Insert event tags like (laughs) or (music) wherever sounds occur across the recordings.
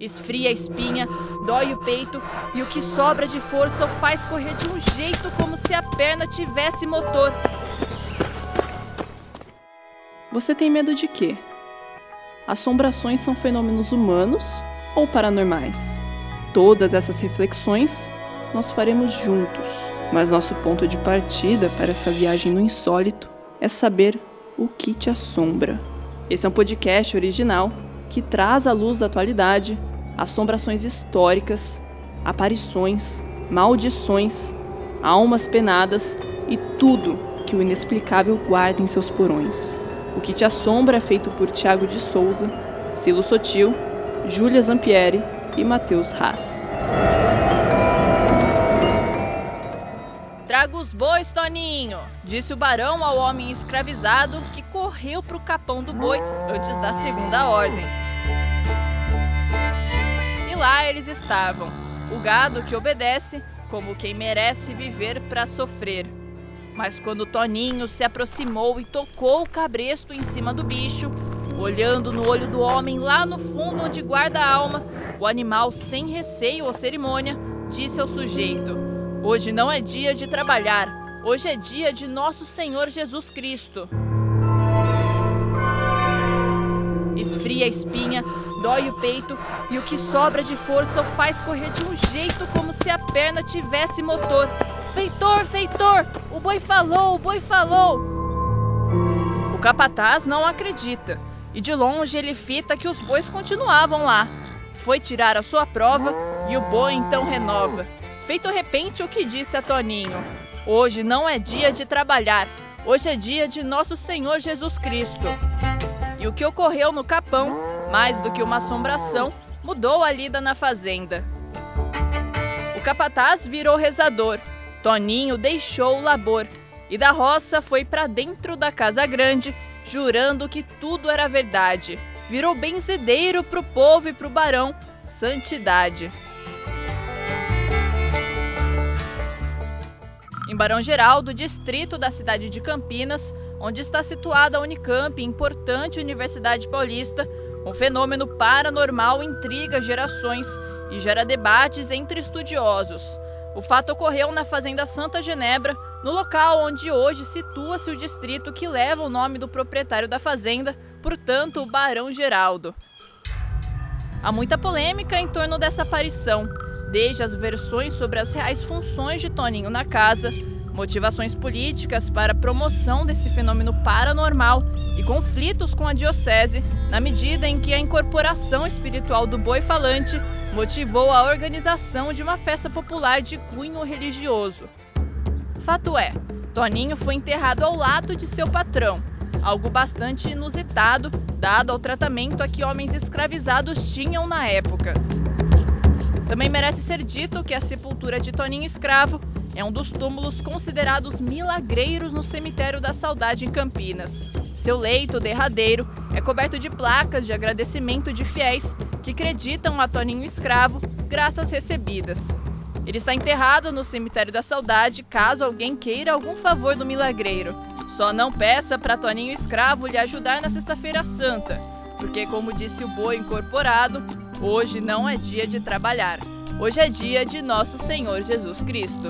Esfria a espinha, dói o peito e o que sobra de força o faz correr de um jeito como se a perna tivesse motor. Você tem medo de quê? Assombrações são fenômenos humanos ou paranormais? Todas essas reflexões nós faremos juntos, mas nosso ponto de partida para essa viagem no insólito é saber o que te assombra. Esse é um podcast original que traz à luz da atualidade assombrações históricas, aparições, maldições, almas penadas e tudo que o inexplicável guarda em seus porões. O que te assombra é feito por Tiago de Souza, Silo Sotil, Júlia Zampieri e Matheus Haas. Traga os bois, Toninho, disse o barão ao homem escravizado que correu para o capão do boi antes da segunda ordem. Lá eles estavam, o gado que obedece, como quem merece viver para sofrer. Mas quando Toninho se aproximou e tocou o cabresto em cima do bicho, olhando no olho do homem lá no fundo onde guarda a alma, o animal, sem receio ou cerimônia, disse ao sujeito: Hoje não é dia de trabalhar, hoje é dia de nosso Senhor Jesus Cristo. Esfria a espinha, dói o peito e o que sobra de força o faz correr de um jeito como se a perna tivesse motor. Feitor, feitor, o boi falou, o boi falou. O capataz não acredita e de longe ele fita que os bois continuavam lá. Foi tirar a sua prova e o boi então renova. Feito repente o que disse a Toninho: Hoje não é dia de trabalhar, hoje é dia de nosso Senhor Jesus Cristo. E o que ocorreu no Capão, mais do que uma assombração, mudou a lida na fazenda. O capataz virou rezador, Toninho deixou o labor e da roça foi para dentro da casa grande, jurando que tudo era verdade. Virou benzedeiro pro povo e pro barão, santidade. em Barão Geraldo, distrito da cidade de Campinas, onde está situada a Unicamp, importante universidade paulista, um fenômeno paranormal intriga gerações e gera debates entre estudiosos. O fato ocorreu na Fazenda Santa Genebra, no local onde hoje situa-se o distrito que leva o nome do proprietário da fazenda, portanto, o Barão Geraldo. Há muita polêmica em torno dessa aparição desde as versões sobre as reais funções de Toninho na casa, motivações políticas para a promoção desse fenômeno paranormal e conflitos com a diocese, na medida em que a incorporação espiritual do boi falante motivou a organização de uma festa popular de cunho religioso. Fato é, Toninho foi enterrado ao lado de seu patrão, algo bastante inusitado, dado ao tratamento a que homens escravizados tinham na época. Também merece ser dito que a sepultura de Toninho Escravo é um dos túmulos considerados milagreiros no cemitério da Saudade em Campinas. Seu leito derradeiro é coberto de placas de agradecimento de fiéis que acreditam a Toninho Escravo graças recebidas. Ele está enterrado no cemitério da Saudade caso alguém queira algum favor do milagreiro. Só não peça para Toninho Escravo lhe ajudar na Sexta-feira Santa, porque, como disse o boi incorporado, hoje não é dia de trabalhar. Hoje é dia de nosso Senhor Jesus Cristo.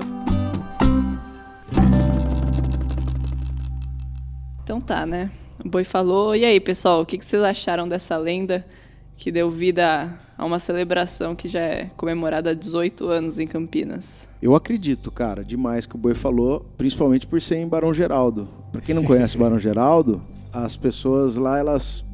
Então tá, né? O boi falou. E aí, pessoal, o que vocês acharam dessa lenda que deu vida a uma celebração que já é comemorada há 18 anos em Campinas? Eu acredito, cara, demais que o boi falou, principalmente por ser em Barão Geraldo. Para quem não conhece Barão Geraldo, as pessoas lá, elas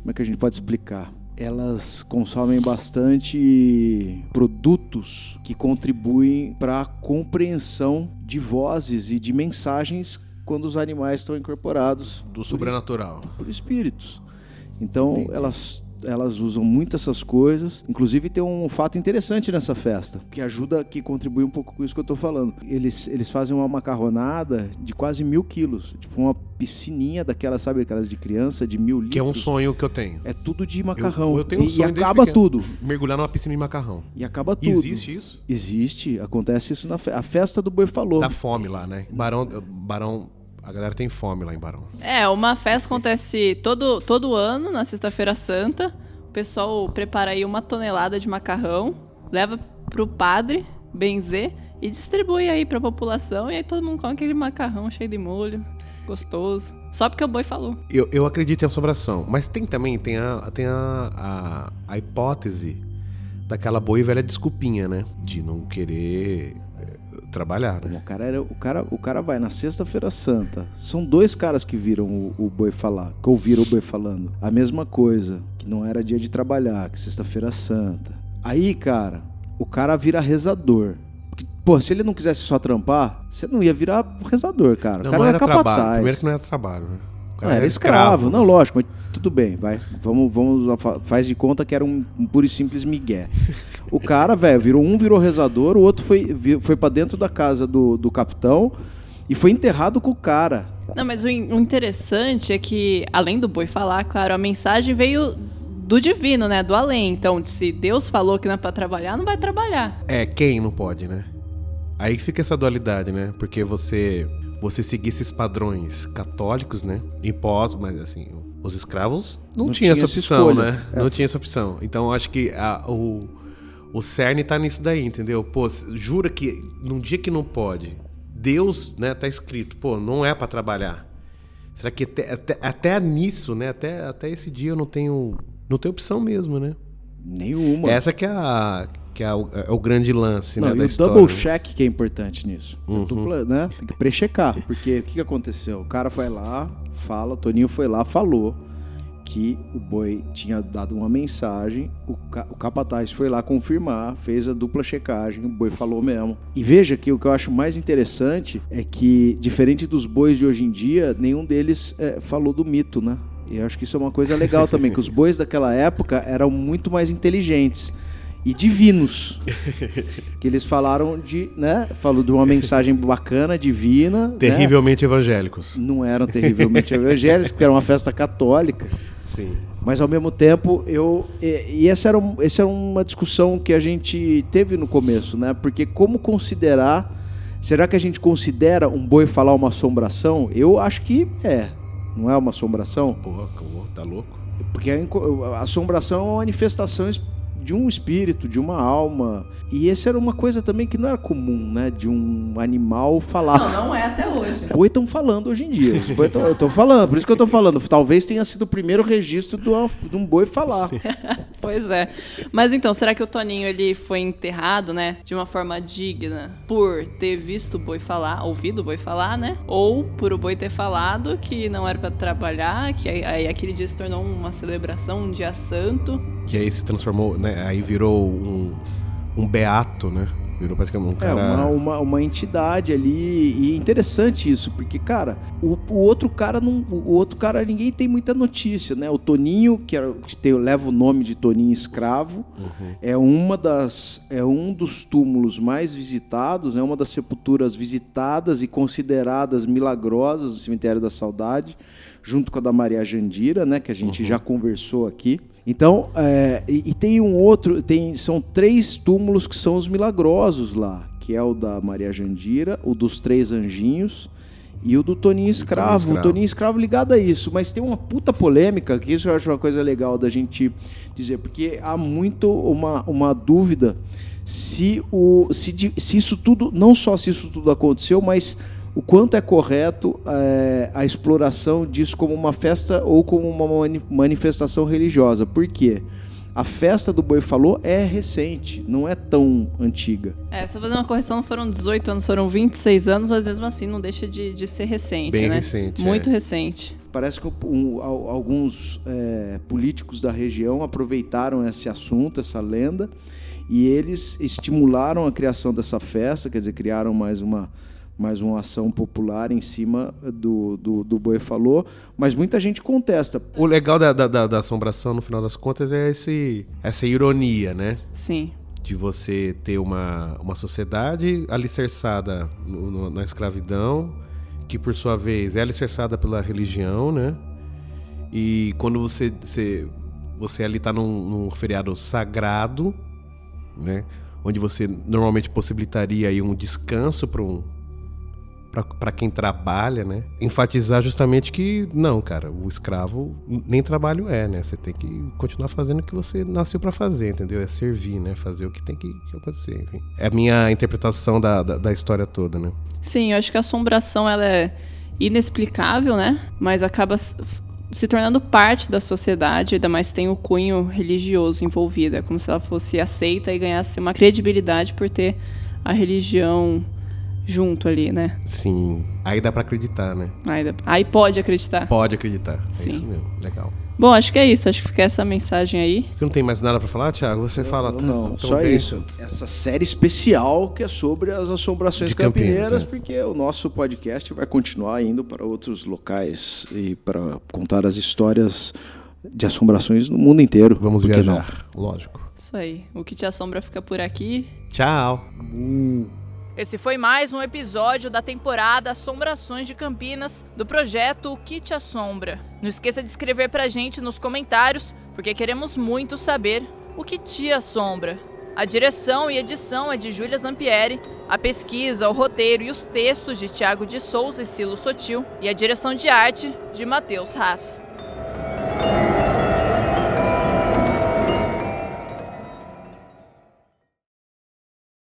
como é que a gente pode explicar? Elas consomem bastante produtos que contribuem para a compreensão de vozes e de mensagens quando os animais estão incorporados do sobrenatural, por espíritos. Então Entendi. elas elas usam muito essas coisas. Inclusive tem um fato interessante nessa festa, que ajuda, que contribui um pouco com isso que eu estou falando. Eles, eles fazem uma macarronada de quase mil quilos, tipo uma piscininha daquelas, sabe, aquelas de criança, de mil litros. Que é um sonho que eu tenho. É tudo de macarrão. Eu, eu tenho um e, sonho e acaba tudo. Mergulhar numa piscina de macarrão. E acaba tudo. Existe isso? Existe. Acontece isso na fe a festa do boi falou. Da fome lá, né? Barão, Barão a galera tem fome lá em Barão. É, uma festa acontece todo, todo ano, na Sexta-feira Santa. pessoal prepara aí uma tonelada de macarrão, leva pro padre benzer e distribui aí pra população. E aí todo mundo come aquele macarrão cheio de molho, gostoso. Só porque o boi falou. Eu, eu acredito em assombração, mas tem também tem a, tem a, a, a hipótese daquela boa e velha desculpinha, né? De não querer eh, trabalhar, né? O cara, era, o, cara, o cara vai na sexta-feira santa. São dois caras que viram o, o boi falar, que ouviram o boi falando. A mesma coisa, que não era dia de trabalhar, que sexta-feira santa. Aí, cara, o cara vira rezador. Porque, pô, se ele não quisesse só trampar, você não ia virar rezador, cara. Não, o cara não era capataz. trabalho. Primeiro que não era trabalho, né? O Não, cara era escravo. Não, lógico, mas tudo bem, vai. Vamos, vamos, faz de conta que era um, um puro e simples migué. O cara, velho, virou um virou rezador, o outro foi, foi para dentro da casa do, do capitão e foi enterrado com o cara. Não, mas o, in- o interessante é que, além do boi falar, claro, a mensagem veio do divino, né? Do além. Então, se Deus falou que não é pra trabalhar, não vai trabalhar. É, quem não pode, né? Aí que fica essa dualidade, né? Porque você você seguir esses padrões católicos, né? Impostos, mas assim, os escravos não, Não tinha essa opção, escolha. né? Não tinha essa opção. Então eu acho que a- o, o cerne tá nisso daí, entendeu? Pô, jura que num dia que não pode, Deus, né, tá escrito, pô, não é pra trabalhar. Será que até, até, até nisso, né? Até, até esse dia eu não tenho, não tenho opção mesmo, né? Nenhuma. Essa que é, a, que é, o, é o grande lance, Não, né, da o história. double né? check que é importante nisso. Uhum. Dupla, né? Tem que prechecar. Porque o que, que aconteceu? O cara foi lá, fala, Toninho foi lá, falou que o boi tinha dado uma mensagem, o, ca- o capataz foi lá confirmar, fez a dupla checagem, o boi falou mesmo. E veja que o que eu acho mais interessante é que, diferente dos bois de hoje em dia, nenhum deles é, falou do mito, né? E eu acho que isso é uma coisa legal também, que os bois daquela época eram muito mais inteligentes e divinos. que eles falaram de, né? Falou de uma mensagem bacana, divina. né? Terrivelmente evangélicos. Não eram terrivelmente evangélicos, porque era uma festa católica. Sim. Mas ao mesmo tempo, eu. E, e essa, era um, essa era uma discussão que a gente teve no começo, né? Porque como considerar. Será que a gente considera um boi falar uma assombração? Eu acho que é. Não é uma assombração? Pô, acabou, tá louco? Porque a, assombração é uma manifestação es- de um espírito, de uma alma. E essa era uma coisa também que não era comum, né? De um animal falar. Não, não é até hoje. Boi estão falando hoje em dia. Os boi tão, eu tô falando, por isso que eu tô falando. Talvez tenha sido o primeiro registro de, uma- de um boi falar. (laughs) Pois é. Mas então, será que o Toninho ele foi enterrado, né, de uma forma digna por ter visto o boi falar, ouvido o boi falar, né? Ou por o boi ter falado que não era pra trabalhar, que aí, aí aquele dia se tornou uma celebração, um dia santo. Que aí se transformou, né? Aí virou um, um beato, né? Virou praticamente um É, cara. uma, uma, uma entidade ali. E é interessante isso, porque, cara, o, o outro cara não. O outro cara, ninguém tem muita notícia, né? O Toninho, que, que tem, leva o nome de Toninho Escravo, Uhum. é uma das. É um dos túmulos mais visitados, é uma das sepulturas visitadas e consideradas milagrosas do Cemitério da Saudade, junto com a da Maria Jandira, né? Que a gente já conversou aqui. Então, é, e, e tem um outro, tem, são três túmulos que são os milagrosos lá, que é o da Maria Jandira, o dos três anjinhos e o do Toninho Escravo. Escravo. O Toninho Escravo ligado a isso, mas tem uma puta polêmica, que isso eu acho uma coisa legal da gente dizer, porque há muito uma, uma dúvida se, o, se, se isso tudo, não só se isso tudo aconteceu, mas o quanto é correto é, a exploração disso como uma festa ou como uma mani- manifestação religiosa. Por quê? A festa do Boi Falou é recente, não é tão antiga. É, só fazer uma correção, não foram 18 anos, foram 26 anos, mas mesmo assim não deixa de, de ser recente, Bem né? recente, Muito é. recente. Parece que um- al- alguns é, políticos da região aproveitaram esse assunto, essa lenda, e eles estimularam a criação dessa festa, quer dizer, criaram mais uma, mais uma ação popular em cima do, do, do Boi Falou, mas muita gente contesta. O legal da, da, da- da assombração, no final das contas, é esse, essa ironia, né? Sim. De você ter uma, uma sociedade alicerçada no- no- na escravidão, que por sua vez é alicerçada pela religião, né? E quando você, você, você ali tá num, num feriado sagrado, né? Onde você normalmente possibilitaria aí um descanso para um, para quem trabalha, né? Enfatizar justamente que não, cara, o escravo nem trabalho é, né? Você tem que continuar fazendo o que você nasceu para fazer, entendeu? É servir, né? Fazer o que tem que, que acontecer. Enfim. É a minha interpretação da, da, da história toda, né? Sim, eu acho que a assombração ela é inexplicável, né? Mas acaba se tornando parte da sociedade, ainda mais tem o cunho religioso envolvido. É como se ela fosse aceita e ganhasse uma credibilidade por ter a religião junto ali, né? Sim. Aí dá para acreditar, né? Aí, dá... Aí pode acreditar. Pode acreditar. É Sim. isso mesmo. Legal. Bom, acho que é isso. Acho que fica essa mensagem aí. Você não tem mais nada para falar, Thiago? Você fala tudo. Não, só bem. isso. Essa série especial que é sobre as assombrações De campineiras, Campinas, é. porque o nosso podcast vai continuar indo para outros locais e para contar as histórias de assombrações no mundo inteiro. Vamos viajar, não? lógico. Isso aí. O que te assombra fica por aqui. Tchau. Uh. Esse foi mais um episódio da temporada Assombrações de Campinas do projeto O Que Te Assombra. Não esqueça de escrever pra gente nos comentários, porque queremos muito saber o que te assombra. A direção e edição é de Júlia Zampieri, a pesquisa, o roteiro e os textos de Tiago de Souza e Silo Sotil, e a direção de arte de Matheus Haas.